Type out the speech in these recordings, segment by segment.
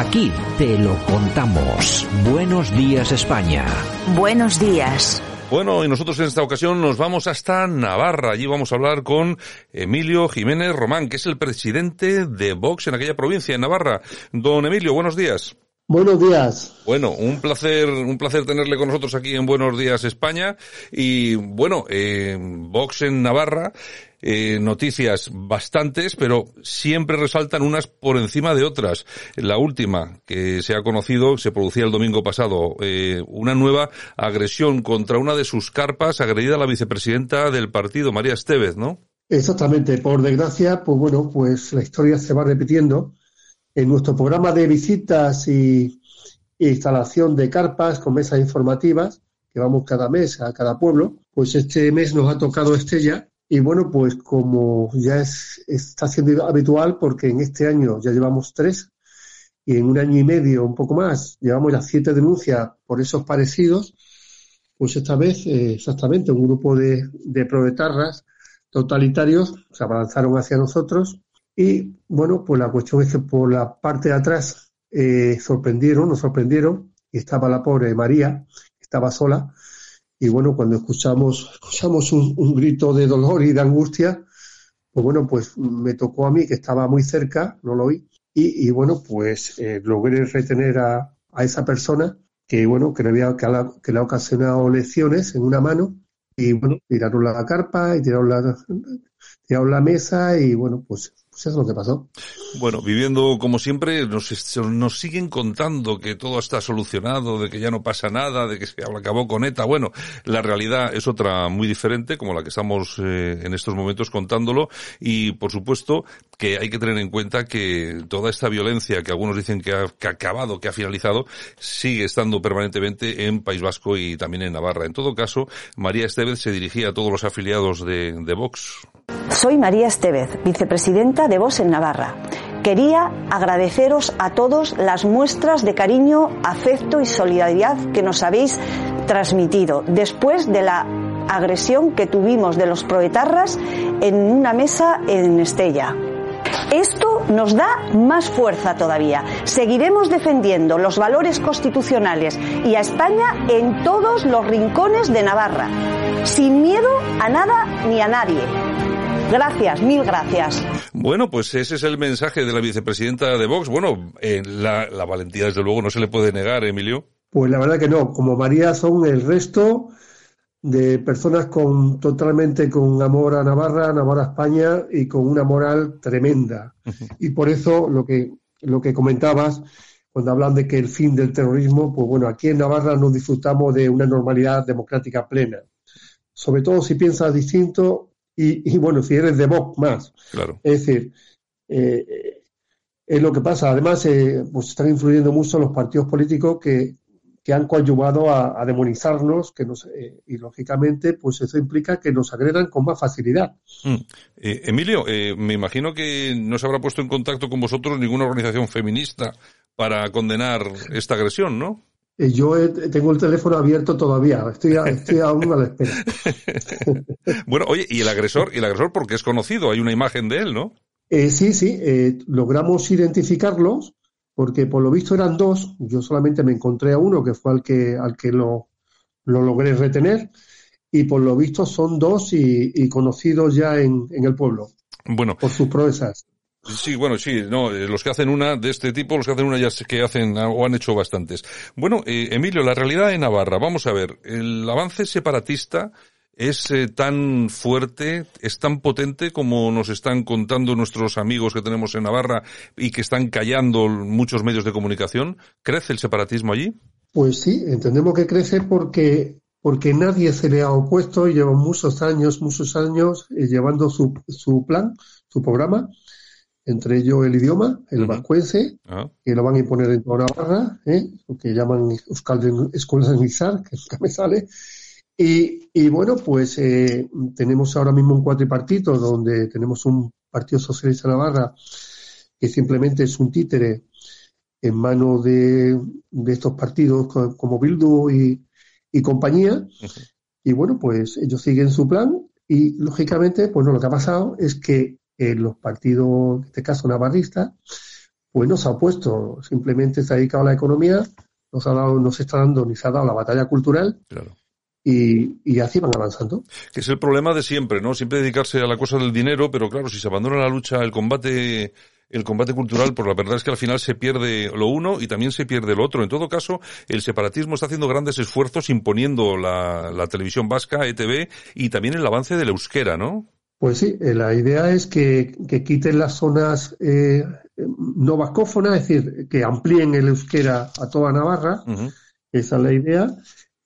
Aquí te lo contamos. Buenos días España. Buenos días. Bueno, y nosotros en esta ocasión nos vamos hasta Navarra. Allí vamos a hablar con Emilio Jiménez Román, que es el presidente de Vox en aquella provincia, en Navarra. Don Emilio, buenos días. Buenos días. Bueno, un placer, un placer tenerle con nosotros aquí en Buenos Días España. Y bueno, eh, Vox en Navarra, eh, noticias bastantes, pero siempre resaltan unas por encima de otras. La última que se ha conocido, se producía el domingo pasado, eh, una nueva agresión contra una de sus carpas, agredida a la vicepresidenta del partido, María Estevez, ¿no? Exactamente. Por desgracia, pues bueno, pues la historia se va repitiendo en nuestro programa de visitas y instalación de carpas con mesas informativas, que vamos cada mes a cada pueblo, pues este mes nos ha tocado Estella. Y bueno, pues como ya es, está siendo habitual, porque en este año ya llevamos tres, y en un año y medio, un poco más, llevamos ya siete denuncias por esos parecidos, pues esta vez, eh, exactamente, un grupo de, de proletarras totalitarios se abalanzaron hacia nosotros y bueno, pues la cuestión es que por la parte de atrás eh, sorprendieron, nos sorprendieron, y estaba la pobre María, estaba sola, y bueno, cuando escuchamos, escuchamos un, grito de dolor y de angustia, pues bueno, pues me tocó a mí, que estaba muy cerca, no lo oí, y, bueno, pues eh, logré retener a, a, esa persona que bueno, que le, había, que, que le ha ocasionado lesiones en una mano, y bueno, tiraron la carpa y tiraron la, tiraron la mesa, y bueno, pues pues es lo que pasó. Bueno, viviendo como siempre, nos, nos siguen contando que todo está solucionado, de que ya no pasa nada, de que se acabó con ETA. Bueno, la realidad es otra muy diferente, como la que estamos eh, en estos momentos contándolo, y por supuesto que hay que tener en cuenta que toda esta violencia que algunos dicen que ha, que ha acabado, que ha finalizado, sigue estando permanentemente en País Vasco y también en Navarra. En todo caso, María Estevez se dirigía a todos los afiliados de, de Vox. Soy María Estevez, vicepresidenta de Vox en Navarra. Quería agradeceros a todos las muestras de cariño, afecto y solidaridad que nos habéis transmitido después de la agresión que tuvimos de los proetarras en una mesa en Estella. Esto nos da más fuerza todavía. Seguiremos defendiendo los valores constitucionales y a España en todos los rincones de Navarra, sin miedo a nada ni a nadie. Gracias, mil gracias. Bueno, pues ese es el mensaje de la vicepresidenta de Vox. Bueno, eh, la, la, valentía desde luego no se le puede negar, Emilio. Pues la verdad que no. Como María son el resto de personas con totalmente con amor a Navarra, amor a España y con una moral tremenda. Uh -huh. Y por eso lo que lo que comentabas cuando hablan de que el fin del terrorismo, pues bueno, aquí en Navarra nos disfrutamos de una normalidad democrática plena. Sobre todo si piensas distinto y, y, bueno, si eres de Vox más. Claro. Es decir, eh, es lo que pasa. Además, eh, pues están influyendo mucho los partidos políticos que, que han coadyuvado a, a demonizarnos, que nos, eh, y lógicamente, pues eso implica que nos agredan con más facilidad. Mm. Eh, Emilio, eh, me imagino que no se habrá puesto en contacto con vosotros ninguna organización feminista para condenar esta agresión, ¿no? Eh, yo tengo el teléfono abierto todavía, estoy, a, estoy aún a la espera. bueno, oye, ¿y el agresor? ¿Y el agresor porque es conocido? Hay una imagen de él, ¿no? Eh, sí, sí, eh, logramos identificarlos porque por lo visto eran dos, yo solamente me encontré a uno que fue al que, al que lo, lo logré retener y por lo visto son dos y, y conocidos ya en, en, el pueblo. Bueno. Por sus proezas. Sí, bueno, sí, no, eh, los que hacen una de este tipo, los que hacen una ya que hacen o han hecho bastantes. Bueno, eh, Emilio, la realidad en Navarra, vamos a ver, el avance separatista es eh, tan fuerte, es tan potente como nos están contando nuestros amigos que tenemos en Navarra y que están callando muchos medios de comunicación. ¿Crece el separatismo allí? Pues sí, entendemos que crece porque porque nadie se le ha opuesto y lleva muchos años, muchos años llevando su, su plan, su programa entre ellos el idioma, el vascuense, ah. que lo van a imponer en toda Navarra, ¿eh? lo que llaman escuelas Nizar, que nunca me sale. Y, y bueno, pues eh, tenemos ahora mismo un cuatripartito donde tenemos un Partido Socialista Navarra que simplemente es un títere en manos de, de estos partidos como Bildu y, y compañía. Y bueno, pues ellos siguen su plan y lógicamente, pues no, lo que ha pasado es que eh, los partidos, en este caso navarristas, pues no se ha opuesto, simplemente se ha dedicado a la economía, no se, ha dado, no se está dando ni se ha dado la batalla cultural. Y, y, así van avanzando. Que es el problema de siempre, ¿no? Siempre dedicarse a la cosa del dinero, pero claro, si se abandona la lucha, el combate el combate cultural, pues la verdad es que al final se pierde lo uno y también se pierde lo otro. En todo caso, el separatismo está haciendo grandes esfuerzos imponiendo la, la televisión vasca, ETV, y también el avance del euskera, ¿no? Pues sí, eh, la idea es que, que quiten las zonas eh, no vascófonas, es decir, que amplíen el euskera a toda Navarra. Esa es la idea.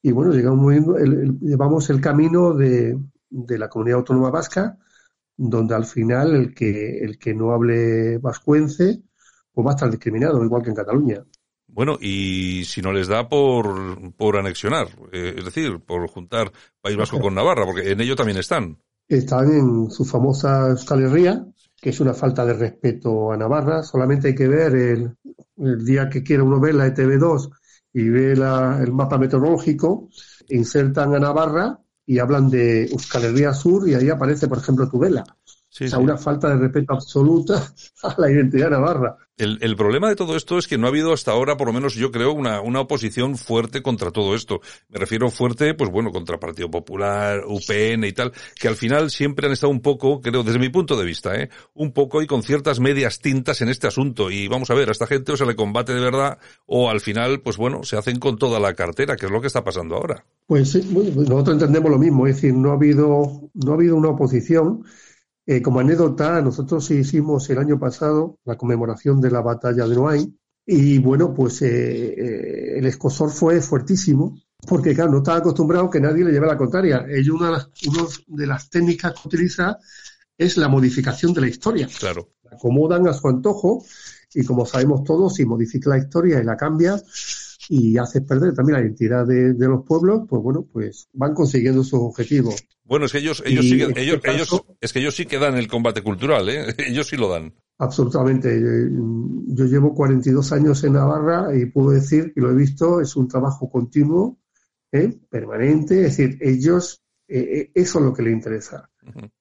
Y bueno, llegamos, el, llevamos el camino de, de la comunidad autónoma vasca donde al final el que, el que no hable vascuence pues va a estar discriminado, igual que en Cataluña. Bueno, y si no les da por, por anexionar, eh, es decir, por juntar País Vasco con Navarra, porque en ello también están. Están en su famosa Euskal que es una falta de respeto a Navarra. Solamente hay que ver el, el día que quiera uno ver la ETV2 y ve la, el mapa meteorológico, insertan a Navarra y hablan de Euskal Sur y ahí aparece, por ejemplo, Tudela. Sí, o sea, una falta de respeto absoluta a la identidad navarra. El, el, problema de todo esto es que no ha habido hasta ahora, por lo menos yo creo, una, una oposición fuerte contra todo esto. Me refiero fuerte, pues bueno, contra Partido Popular, UPN y tal, que al final siempre han estado un poco, creo, desde mi punto de vista, ¿eh? un poco y con ciertas medias tintas en este asunto. Y vamos a ver, a esta gente o se le combate de verdad o al final, pues bueno, se hacen con toda la cartera, que es lo que está pasando ahora. Pues sí, nosotros entendemos lo mismo, es decir, no ha habido, no ha habido una oposición eh, como anécdota, nosotros hicimos el año pasado la conmemoración de la batalla de Noain y bueno, pues eh, eh, el escosor fue fuertísimo porque claro, no estaba acostumbrado que nadie le lleve la contraria. Ellos una de las, una de las técnicas que utiliza es la modificación de la historia. Claro. La acomodan a su antojo y como sabemos todos, si modifica la historia y la cambia y hace perder también la identidad de, de los pueblos, pues bueno, pues van consiguiendo sus objetivos. Bueno, es que ellos, ellos sí, este ellos, ellos, es que ellos sí que dan el combate cultural, ¿eh? Ellos sí lo dan. Absolutamente. Yo llevo 42 años en Navarra y puedo decir que lo he visto, es un trabajo continuo, ¿eh? permanente, es decir, ellos, eh, eh eso es lo que les interesa.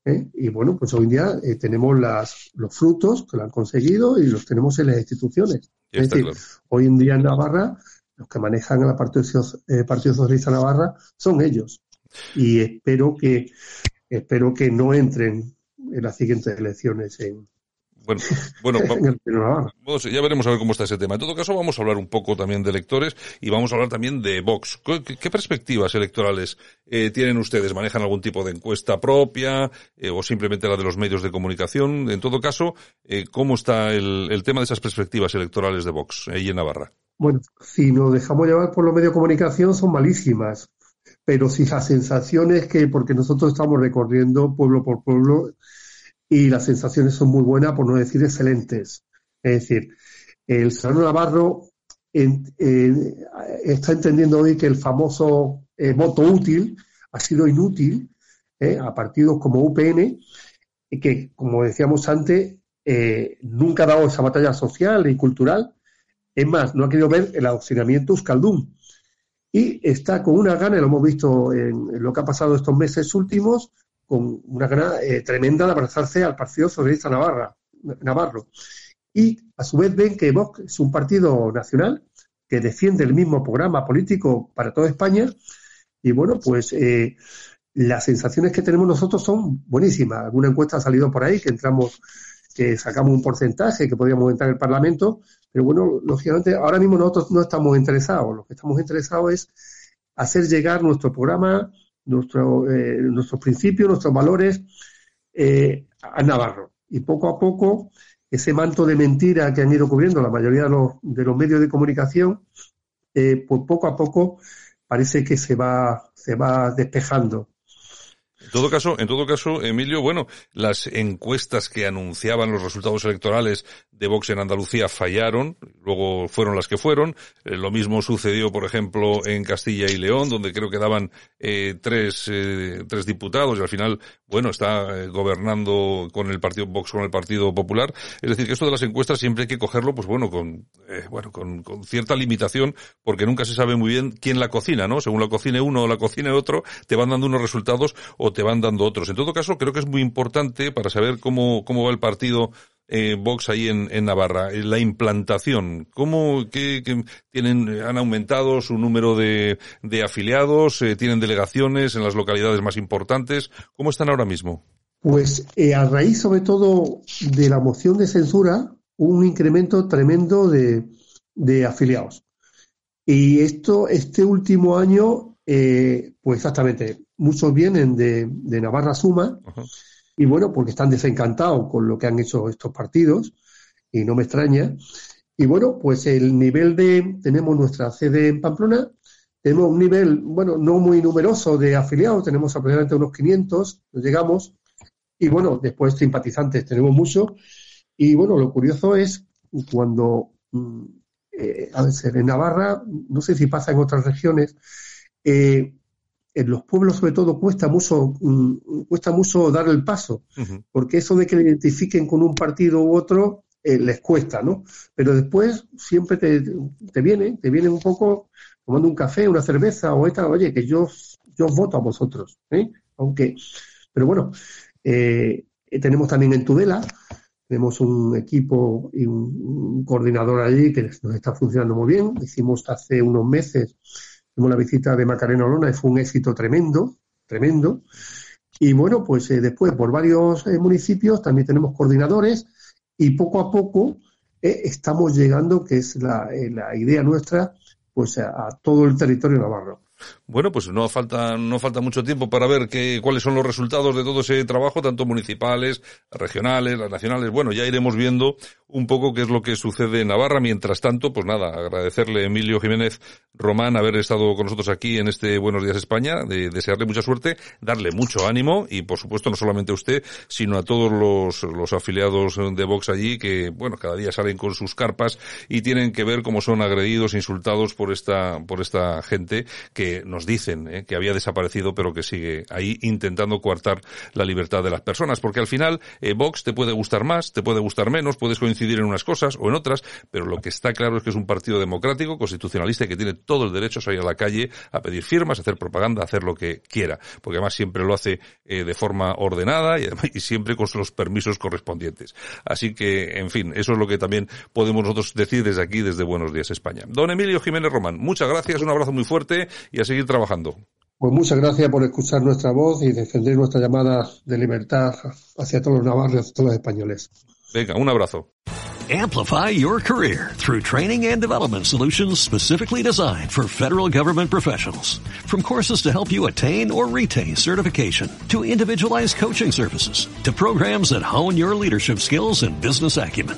¿eh? Y bueno, pues hoy en día eh, tenemos las, los frutos que lo han conseguido y los tenemos en las instituciones. Es decir, hoy en día en Navarra, los que manejan el Partido, Partido Socialista Navarra son ellos y espero que espero que no entren en las siguientes elecciones en, bueno, bueno, ya veremos a ver cómo está ese tema. En todo caso, vamos a hablar un poco también de electores y vamos a hablar también de Vox. ¿Qué, perspectivas electorales eh, tienen ustedes? ¿Manejan algún tipo de encuesta propia eh, o simplemente la de los medios de comunicación? En todo caso, eh, ¿cómo está el, el, tema de esas perspectivas electorales de Vox ahí en Navarra? Bueno, si nos dejamos llevar por los medios de comunicación, son malísimas pero si la sensación es que, porque nosotros estamos recorriendo pueblo por pueblo y las sensaciones son muy buenas, por no decir excelentes. Es decir, el Serrano Navarro está entendiendo hoy que el famoso eh, voto útil ha sido inútil eh, a partidos como UPN, que, como decíamos antes, eh, nunca ha dado esa batalla social y cultural. Es más, no ha querido ver el adoctrinamiento euskaldún y está con una gana, lo hemos visto en, lo que ha pasado estos meses últimos, con una gana eh, tremenda de abrazarse al Partido Socialista Navarra, Navarro. Y a su vez ven que Vox es un partido nacional que defiende el mismo programa político para toda España. Y bueno, pues eh, las sensaciones que tenemos nosotros son buenísimas. Alguna encuesta ha salido por ahí que entramos, que sacamos un porcentaje que podríamos entrar en el Parlamento, pero bueno, lógicamente, ahora mismo nosotros no estamos interesados. Lo que estamos interesados es hacer llegar nuestro programa, nuestro, eh, nuestros principios, nuestros valores eh, a Navarro. Y poco a poco, ese manto de mentira que han ido cubriendo la mayoría de los, de los medios de comunicación, eh, pues poco a poco parece que se va, se va despejando. En todo caso, en todo caso, Emilio, bueno, las encuestas que anunciaban los resultados electorales de Vox en Andalucía fallaron, luego fueron las que fueron. Eh, lo mismo sucedió, por ejemplo, en Castilla y León, donde creo que daban eh, tres, eh, tres diputados y al final, bueno, está gobernando con el partido Vox, con el Partido Popular. Es decir, que esto de las encuestas siempre hay que cogerlo, pues bueno, con, bueno, con, con cierta limitación, porque nunca se sabe muy bien quién la cocina, ¿no? Según la cocine uno o la cocine otro, te van dando unos resultados o te van dando otros. En todo caso, creo que es muy importante para saber cómo, cómo va el partido eh, Vox ahí en, Navarra, eh, la implantación, ¿cómo que, tienen, han aumentado su número de, afiliados, eh, tienen delegaciones en las localidades más importantes, ¿cómo están ahora mismo? Pues eh, a raíz sobre todo de la moción de censura, un incremento tremendo de, de afiliados. Y esto, este último año, eh, pues exactamente, muchos vienen de, de Navarra Suma, y bueno, porque están desencantados con lo que han hecho estos partidos, y no me extraña. Y bueno, pues el nivel de, tenemos nuestra sede en Pamplona, tenemos un nivel, bueno, no muy numeroso de afiliados, tenemos aproximadamente unos 500, llegamos, y bueno, después simpatizantes tenemos muchos, y bueno, lo curioso es cuando, mm, eh, a veces en Navarra, no sé si pasa en otras regiones, eh, en los pueblos sobre todo cuesta mucho, mm, cuesta mucho dar el paso, porque eso de que le identifiquen con un partido u otro eh, les cuesta, ¿no? Pero después siempre te, te viene, te viene un poco tomando un café, una cerveza o esta, oye, que yo, yo voto a vosotros, ¿eh? Aunque, pero bueno, eh, tenemos también en Tudela, tenemos un equipo y un, coordinador allí que nos está funcionando muy bien. Hicimos hace unos meses la visita de Macarena Olona y fue un éxito tremendo, tremendo. Y bueno, pues eh, después por varios eh, municipios también tenemos coordinadores y poco a poco eh, estamos llegando, que es la, la idea nuestra, pues a, a, todo el territorio navarro. Bueno, pues no falta, no falta mucho tiempo para ver qué, cuáles son los resultados de todo ese trabajo, tanto municipales, regionales, las nacionales. Bueno, ya iremos viendo un poco qué es lo que sucede en Navarra. Mientras tanto, pues nada, agradecerle a Emilio Jiménez Román haber estado con nosotros aquí en este Buenos Días España, de desearle mucha suerte, darle mucho ánimo y, por supuesto, no solamente a usted, sino a todos los, los afiliados de Vox allí que, bueno, cada día salen con sus carpas y tienen que ver cómo son agredidos, insultados por esta, por esta gente que nos dicen eh, que había desaparecido pero que sigue ahí intentando coartar la libertad de las personas. Porque al final eh, Vox te puede gustar más, te puede gustar menos, puedes coincidir en unas cosas o en otras, pero lo que está claro es que es un partido democrático, constitucionalista y que tiene todo el derecho a salir a la calle a pedir firmas, a hacer propaganda, a hacer lo que quiera. Porque además siempre lo hace eh, de forma ordenada y, siempre con los permisos correspondientes. Así que, en fin, eso es lo que también podemos nosotros decir desde aquí, desde Buenos Días España. Don Emilio Jiménez Román, muchas gracias, un abrazo muy fuerte y a seguir trabajando. Pues muchas gracias por escuchar nuestra voz y defender nuestra llamada de libertad hacia todos los navarros, hacia todos los españoles. Venga, un abrazo. Amplify your career through training and development solutions specifically designed for federal government professionals. From courses to help you attain or retain certification, to individualized coaching services, to programs that hone your leadership skills and business acumen,